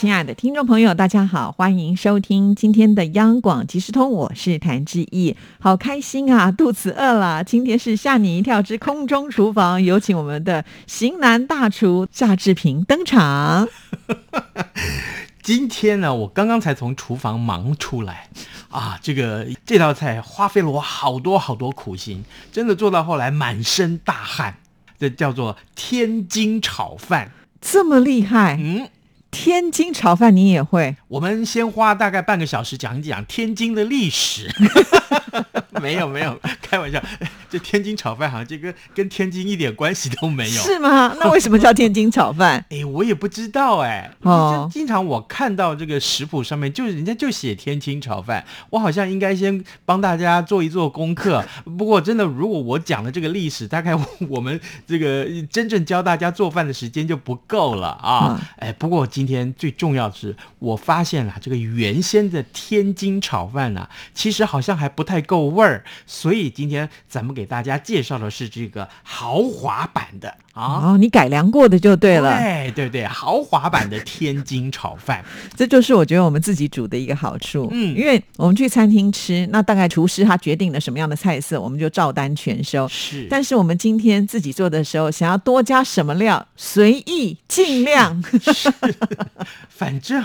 亲爱的听众朋友，大家好，欢迎收听今天的央广即时通，我是谭志毅，好开心啊，肚子饿了。今天是吓你一跳之空中厨房，有请我们的型男大厨夏志平登场。今天呢，我刚刚才从厨房忙出来啊，这个这道菜花费了我好多好多苦心，真的做到后来满身大汗。这叫做天津炒饭，这么厉害？嗯。天津炒饭你也会？我们先花大概半个小时讲一讲天津的历史。没有没有，开玩笑。这天津炒饭好像这个跟天津一点关系都没有。是吗？那为什么叫天津炒饭？哎，我也不知道哎。哦。经常我看到这个食谱上面，就是人家就写天津炒饭，我好像应该先帮大家做一做功课。不过真的，如果我讲的这个历史，大概 我们这个真正教大家做饭的时间就不够了啊。哎，不过今天最重要的是，我发现了这个原先的天津炒饭呢，其实好像还不太够味儿，所以今天咱们给大家介绍的是这个豪华版的。啊，你改良过的就对了，对对对，豪华版的天津炒饭，这就是我觉得我们自己煮的一个好处，嗯，因为我们去餐厅吃，那大概厨师他决定了什么样的菜色，我们就照单全收，是，但是我们今天自己做的时候，想要多加什么料，随意尽量，反正。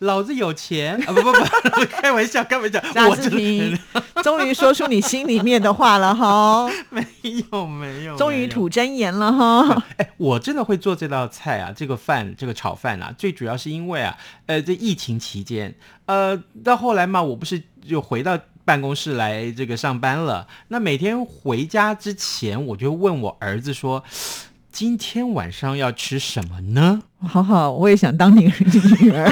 老子有钱 啊！不不不，开玩笑，开玩笑。我志平终于说出你心里面的话了哈！没有没有，终于吐真言了哈！哎，我真的会做这道菜啊，这个饭，这个炒饭啊，最主要是因为啊，呃，这疫情期间，呃，到后来嘛，我不是就回到办公室来这个上班了。那每天回家之前，我就问我儿子说：“今天晚上要吃什么呢？”好好，我也想当你女儿。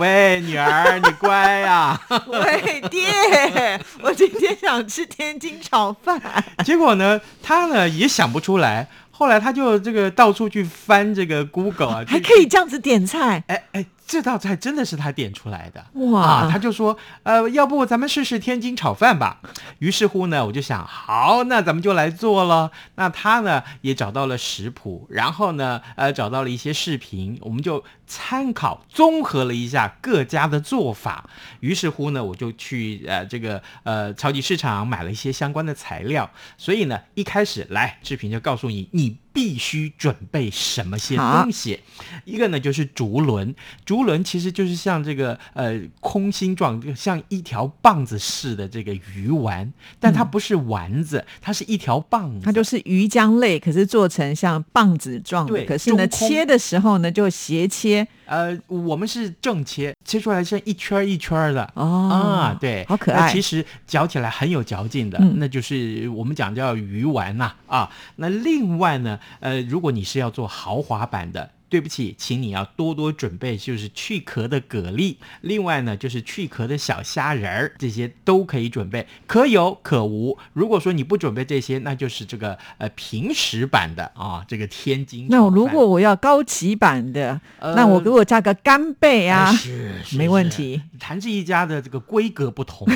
喂，女儿，你乖呀！喂，爹，我今天想吃天津炒饭。结果呢，他呢也想不出来。后来他就这个到处去翻这个 Google 啊，还可以这样子点菜。哎哎。这道菜真的是他点出来的哇！他就说，呃，要不咱们试试天津炒饭吧。于是乎呢，我就想，好，那咱们就来做了。那他呢也找到了食谱，然后呢，呃，找到了一些视频，我们就参考综合了一下各家的做法。于是乎呢，我就去呃这个呃超级市场买了一些相关的材料。所以呢，一开始来视频就告诉你，你。必须准备什么些东西？一个呢就是竹轮，竹轮其实就是像这个呃空心状，像一条棒子似的这个鱼丸，但它不是丸子，它是一条棒子，它就是鱼浆类，可是做成像棒子状的。可是呢切的时候呢就斜切。呃，我们是正切，切出来像一圈一圈的哦啊，对，好可爱。其实嚼起来很有嚼劲的，那就是我们讲叫鱼丸呐啊。那另外呢，呃，如果你是要做豪华版的。对不起，请你要多多准备，就是去壳的蛤蜊，另外呢就是去壳的小虾仁儿，这些都可以准备，可有可无。如果说你不准备这些，那就是这个呃平时版的啊，这个天津。那如果我要高级版的，那我给我加个干贝啊，是没问题。谭志一家的这个规格不同，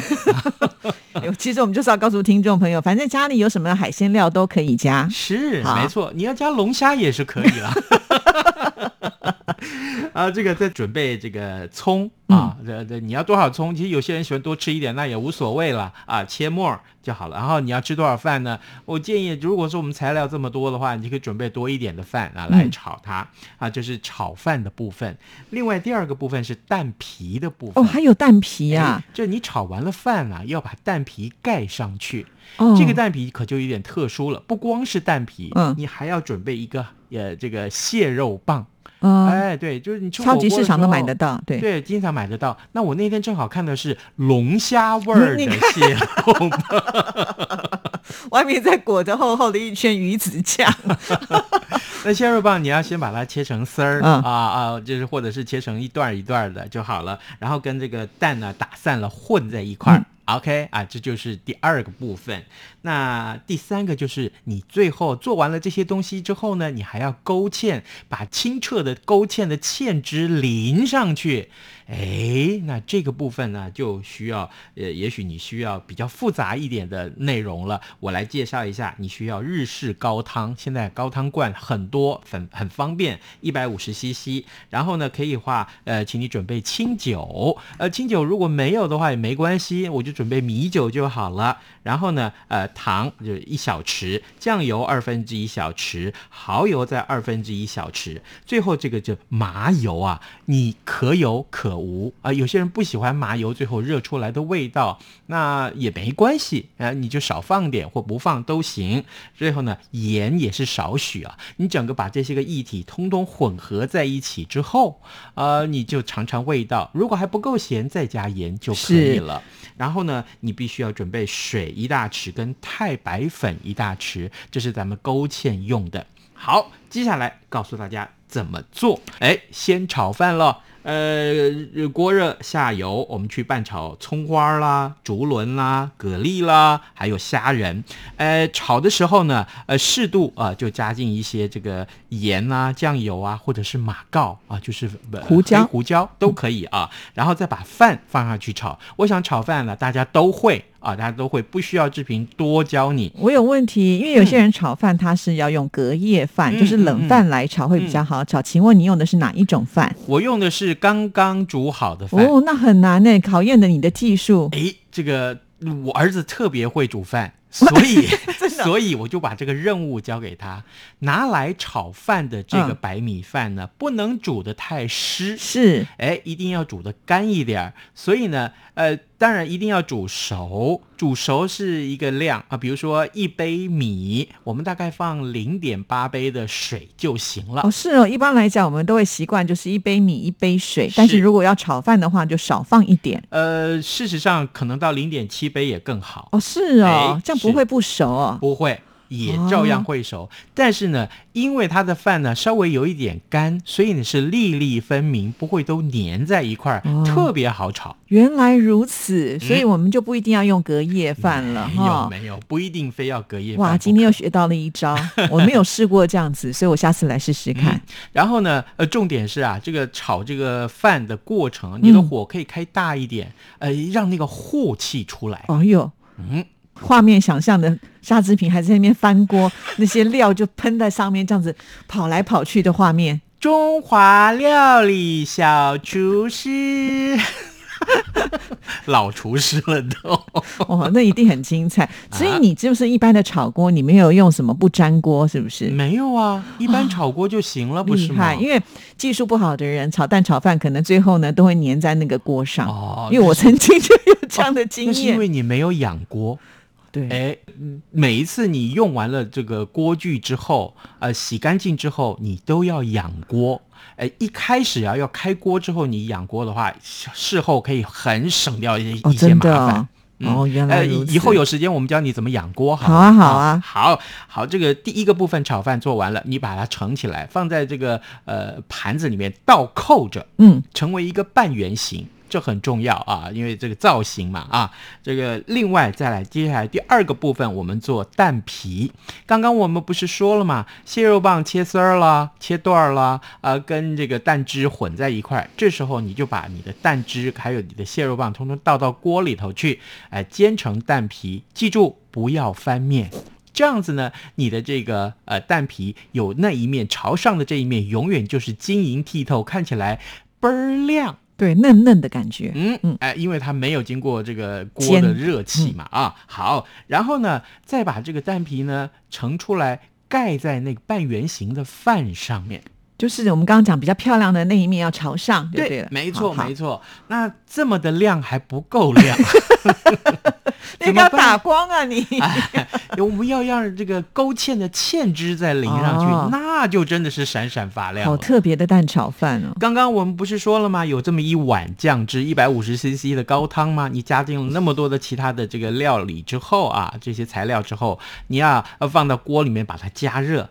其实我们就是要告诉听众朋友，反正家里有什么海鲜料都可以加，是没错，你要加龙虾也是可以了。啊，这个在准备这个葱啊，这这你要多少葱？其实有些人喜欢多吃一点，那也无所谓了啊，切末就好了。然后你要吃多少饭呢？我建议，如果说我们材料这么多的话，你就可以准备多一点的饭啊来炒它啊，这是炒饭的部分。另外第二个部分是蛋皮的部分哦，还有蛋皮呀，就你炒完了饭啊，要把蛋皮盖上去。这个蛋皮可就有点特殊了，不光是蛋皮，嗯，你还要准备一个呃这个蟹肉棒。嗯哎，对，就是你超级市场都买得到，对对，经常买得到。那我那天正好看的是龙虾味儿的蟹肉棒，外面再裹着厚厚的一圈鱼子酱。那蟹肉棒你要先把它切成丝儿啊啊，就是或者是切成一段一段的就好了，然后跟这个蛋呢打散了混在一块儿。OK 啊，这就是第二个部分。那第三个就是你最后做完了这些东西之后呢，你还要勾芡，把清澈的勾芡的芡汁淋上去。哎，那这个部分呢，就需要呃，也许你需要比较复杂一点的内容了。我来介绍一下，你需要日式高汤，现在高汤罐很多，很很方便，一百五十 CC。然后呢，可以话呃，请你准备清酒，呃，清酒如果没有的话也没关系，我就准备米酒就好了。然后呢，呃，糖就一小匙，酱油二分之一小匙，蚝油在二分之一小匙。最后这个就麻油啊，你可有可。无啊，有些人不喜欢麻油最后热出来的味道，那也没关系啊，你就少放点或不放都行。最后呢，盐也是少许啊。你整个把这些个液体通通混合在一起之后，呃，你就尝尝味道。如果还不够咸，再加盐就可以了。然后呢，你必须要准备水一大匙跟太白粉一大匙，这是咱们勾芡用的。好，接下来告诉大家怎么做。哎，先炒饭了。呃，锅热下油，我们去拌炒葱花啦、竹轮啦、蛤蜊啦，还有虾仁。呃，炒的时候呢，呃，适度啊，就加进一些这个盐啊、酱油啊，或者是马告啊，就是胡椒、胡椒都可以啊。然后再把饭放上去炒。我想炒饭呢，大家都会。啊，大家都会不需要志平多教你。我有问题，因为有些人炒饭他是要用隔夜饭，就是冷饭来炒会比较好炒。请问你用的是哪一种饭？我用的是刚刚煮好的饭。哦，那很难呢，考验的你的技术。哎，这个我儿子特别会煮饭。所以，所以我就把这个任务交给他，拿来炒饭的这个白米饭呢，不能煮的太湿，是，哎，一定要煮的干一点儿所以呢，呃，当然一定要煮熟，煮熟是一个量啊。比如说一杯米，我们大概放零点八杯的水就行了。哦，是哦，一般来讲我们都会习惯就是一杯米一杯水，但是如果要炒饭的话，就少放一点。呃，事实上可能到零点七杯也更好。哦，是哦，这样。不会不熟哦，不会，也照样会熟。但是呢，因为它的饭呢稍微有一点干，所以呢是粒粒分明，不会都粘在一块儿，特别好炒。原来如此，所以我们就不一定要用隔夜饭了哈。没有，没有，不一定非要隔夜。哇，今天又学到了一招，我没有试过这样子，所以我下次来试试看。然后呢，呃，重点是啊，这个炒这个饭的过程，你的火可以开大一点，呃，让那个火气出来。哎呦，嗯。画面想象的沙子平还在那边翻锅，那些料就喷在上面，这样子跑来跑去的画面。中华料理小厨师，老厨师了都。哦，那一定很精彩。所以你就是一般的炒锅，你没有用什么不粘锅，是不是？没有啊，一般炒锅就行了，不是吗？因为技术不好的人炒蛋炒饭，可能最后呢都会粘在那个锅上。哦，因为我曾经就有这样的经验。是因为你没有养锅。对，哎，每一次你用完了这个锅具之后，呃，洗干净之后，你都要养锅。哎，一开始啊，要开锅之后，你养锅的话，事后可以很省掉一些一些麻烦。哦，原来。以后有时间我们教你怎么养锅，好啊，好啊，好好。这个第一个部分炒饭做完了，你把它盛起来，放在这个呃盘子里面倒扣着，嗯，成为一个半圆形。这很重要啊，因为这个造型嘛啊，这个另外再来，接下来第二个部分，我们做蛋皮。刚刚我们不是说了吗？蟹肉棒切丝儿啦，切段儿啦，呃，跟这个蛋汁混在一块儿。这时候你就把你的蛋汁还有你的蟹肉棒，通通倒到锅里头去，哎，煎成蛋皮。记住不要翻面，这样子呢，你的这个呃蛋皮有那一面朝上的这一面，永远就是晶莹剔透，看起来倍儿亮。对，嫩嫩的感觉。嗯嗯，哎，因为它没有经过这个锅的热气嘛，啊，好，然后呢，再把这个蛋皮呢盛出来，盖在那个半圆形的饭上面，就是我们刚刚讲比较漂亮的那一面要朝上，对了，没错没错。那这么的亮还不够亮。你要打光啊！你，我们要让这个勾芡的芡汁再淋上去，那就真的是闪闪发亮。好特别的蛋炒饭哦！刚刚我们不是说了吗？有这么一碗酱汁，一百五十 CC 的高汤吗？你加进了那么多的其他的这个料理之后啊，这些材料之后，你要放到锅里面把它加热，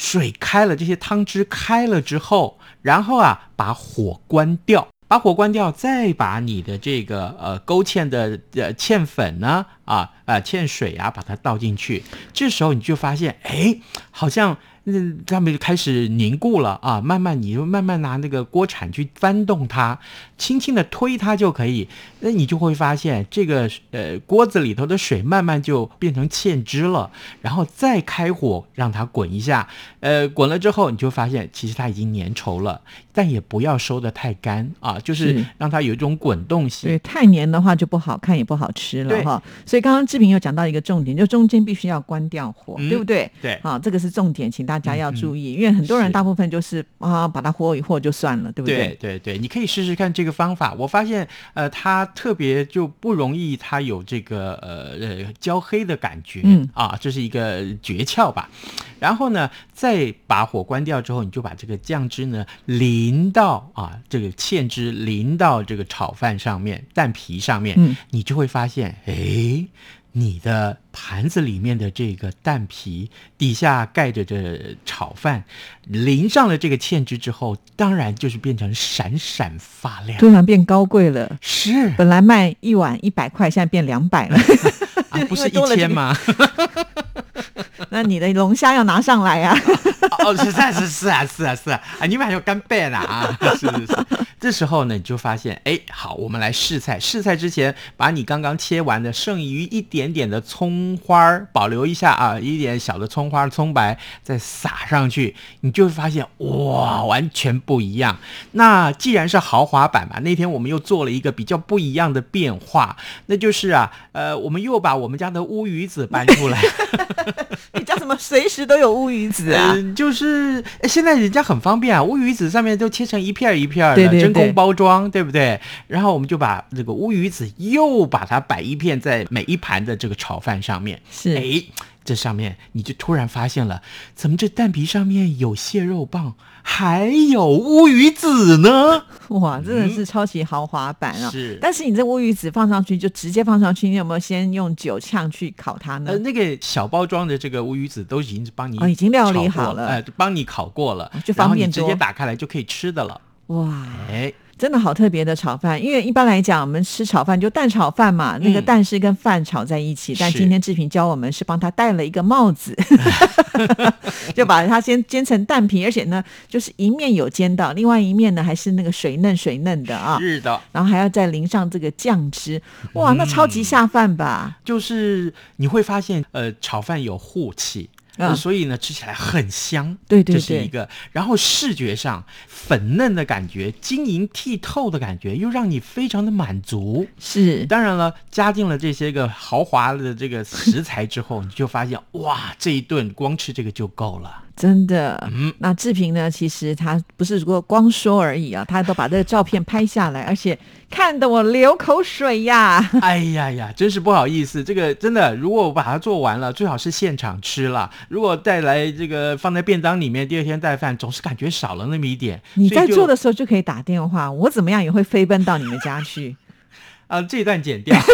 水开了，这些汤汁开了之后，然后啊把火关掉。把火关掉，再把你的这个呃勾芡的呃芡粉呢啊呃芡水啊，把它倒进去。这时候你就发现，哎，好像。那他们就开始凝固了啊，慢慢你就慢慢拿那个锅铲去翻动它，轻轻的推它就可以。那你就会发现这个呃锅子里头的水慢慢就变成芡汁了，然后再开火让它滚一下，呃滚了之后你就发现其实它已经粘稠了，但也不要收的太干啊，就是让它有一种滚动性。对，太粘的话就不好看也不好吃了哈。所以刚刚志平又讲到一个重点，就中间必须要关掉火，对不对？对，好，这个是重点，请大家要注意，因为很多人大部分就是啊把它和一和就算了，对不对？对对对，你可以试试看这个方法。我发现呃它。特别就不容易，它有这个呃呃焦黑的感觉，嗯啊，这是一个诀窍吧。然后呢，再把火关掉之后，你就把这个酱汁呢淋到啊这个芡汁淋到这个炒饭上面、蛋皮上面，嗯，你就会发现，哎。你的盘子里面的这个蛋皮底下盖着这炒饭，淋上了这个芡汁之后，当然就是变成闪闪发亮，突然变高贵了。是，本来卖一碗一百块，现在变两百了，不是一千吗？那你的龙虾要拿上来呀！哦，是是是是啊是啊是啊！啊，你们还有干贝呢啊！是是是。这时候呢，你就发现，哎，好，我们来试菜。试菜之前，把你刚刚切完的剩余一点点的葱花保留一下啊，一点小的葱花、葱白再撒上去，你就会发现，哇，完全不一样。那既然是豪华版嘛，那天我们又做了一个比较不一样的变化，那就是啊，呃，我们又把我们家的乌鱼子搬出来。你家怎么？随时都有乌鱼子啊？就是现在人家很方便啊，乌鱼子上面都切成一片一片的真空包装，对不对？然后我们就把这个乌鱼子又把它摆一片在每一盘的这个炒饭上面。是，哎，这上面你就突然发现了，怎么这蛋皮上面有蟹肉棒？还有乌鱼子呢！哇，真的是超级豪华版啊！是，但是你这乌鱼子放上去就直接放上去，你有没有先用酒呛去烤它呢？呃，那个小包装的这个乌鱼子都已经帮你已经料理好了，哎，帮你烤过了，就方便直接打开来就可以吃的了。哇，哎。真的好特别的炒饭，因为一般来讲，我们吃炒饭就蛋炒饭嘛，那个蛋是跟饭炒在一起。但今天志平教我们是帮他戴了一个帽子，就把它先煎成蛋皮，而且呢，就是一面有煎到，另外一面呢还是那个水嫩水嫩的啊。是的，然后还要再淋上这个酱汁，哇，那超级下饭吧？就是你会发现，呃，炒饭有护气。所以呢，吃起来很香，对对对，这是一个。然后视觉上粉嫩的感觉，晶莹剔透的感觉，又让你非常的满足。是，当然了，加进了这些个豪华的这个食材之后，你就发现，哇，这一顿光吃这个就够了。真的，嗯，那志平呢？其实他不是说光说而已啊，他都把这个照片拍下来，而且看得我流口水呀！哎呀呀，真是不好意思，这个真的，如果我把它做完了，最好是现场吃了。如果带来这个放在便当里面，第二天带饭，总是感觉少了那么一点。你在做的时候就可以打电话，我怎么样也会飞奔到你们家去。啊，这段剪掉。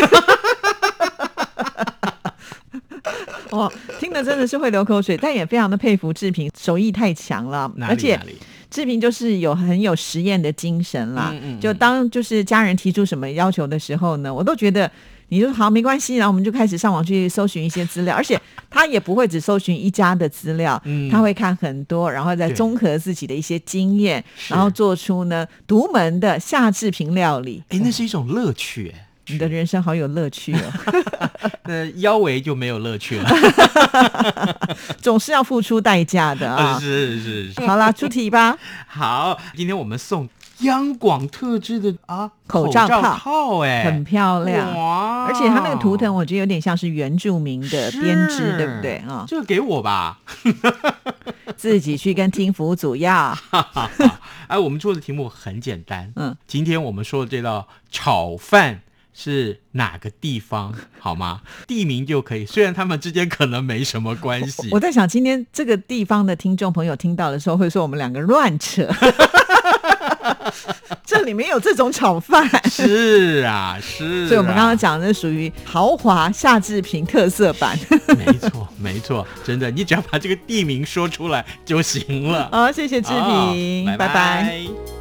哦，听的真的是会流口水，但也非常的佩服志平，手艺太强了。而且志平就是有很有实验的精神啦。就当就是家人提出什么要求的时候呢，我都觉得你就好没关系，然后我们就开始上网去搜寻一些资料，而且他也不会只搜寻一家的资料，他会看很多，然后再综合自己的一些经验，然后做出呢独门的夏志平料理。哎，那是一种乐趣哎。你的人生好有乐趣哦，那腰围就没有乐趣了，总是要付出代价的啊！是是是，好啦，出题吧。好，今天我们送央广特制的啊口罩套，哎，很漂亮哇！而且它那个图腾，我觉得有点像是原住民的编织，对不对啊？这个给我吧，自己去跟听服组要。哎，我们做的题目很简单，嗯，今天我们说的这道炒饭。是哪个地方 好吗？地名就可以，虽然他们之间可能没什么关系。我在想，今天这个地方的听众朋友听到的时候，会说我们两个乱扯。这里面有这种炒饭？是啊，是。所以我们刚刚讲的属于豪华夏志平特色版。没错，没错，真的，你只要把这个地名说出来就行了。好，谢谢志平，拜拜。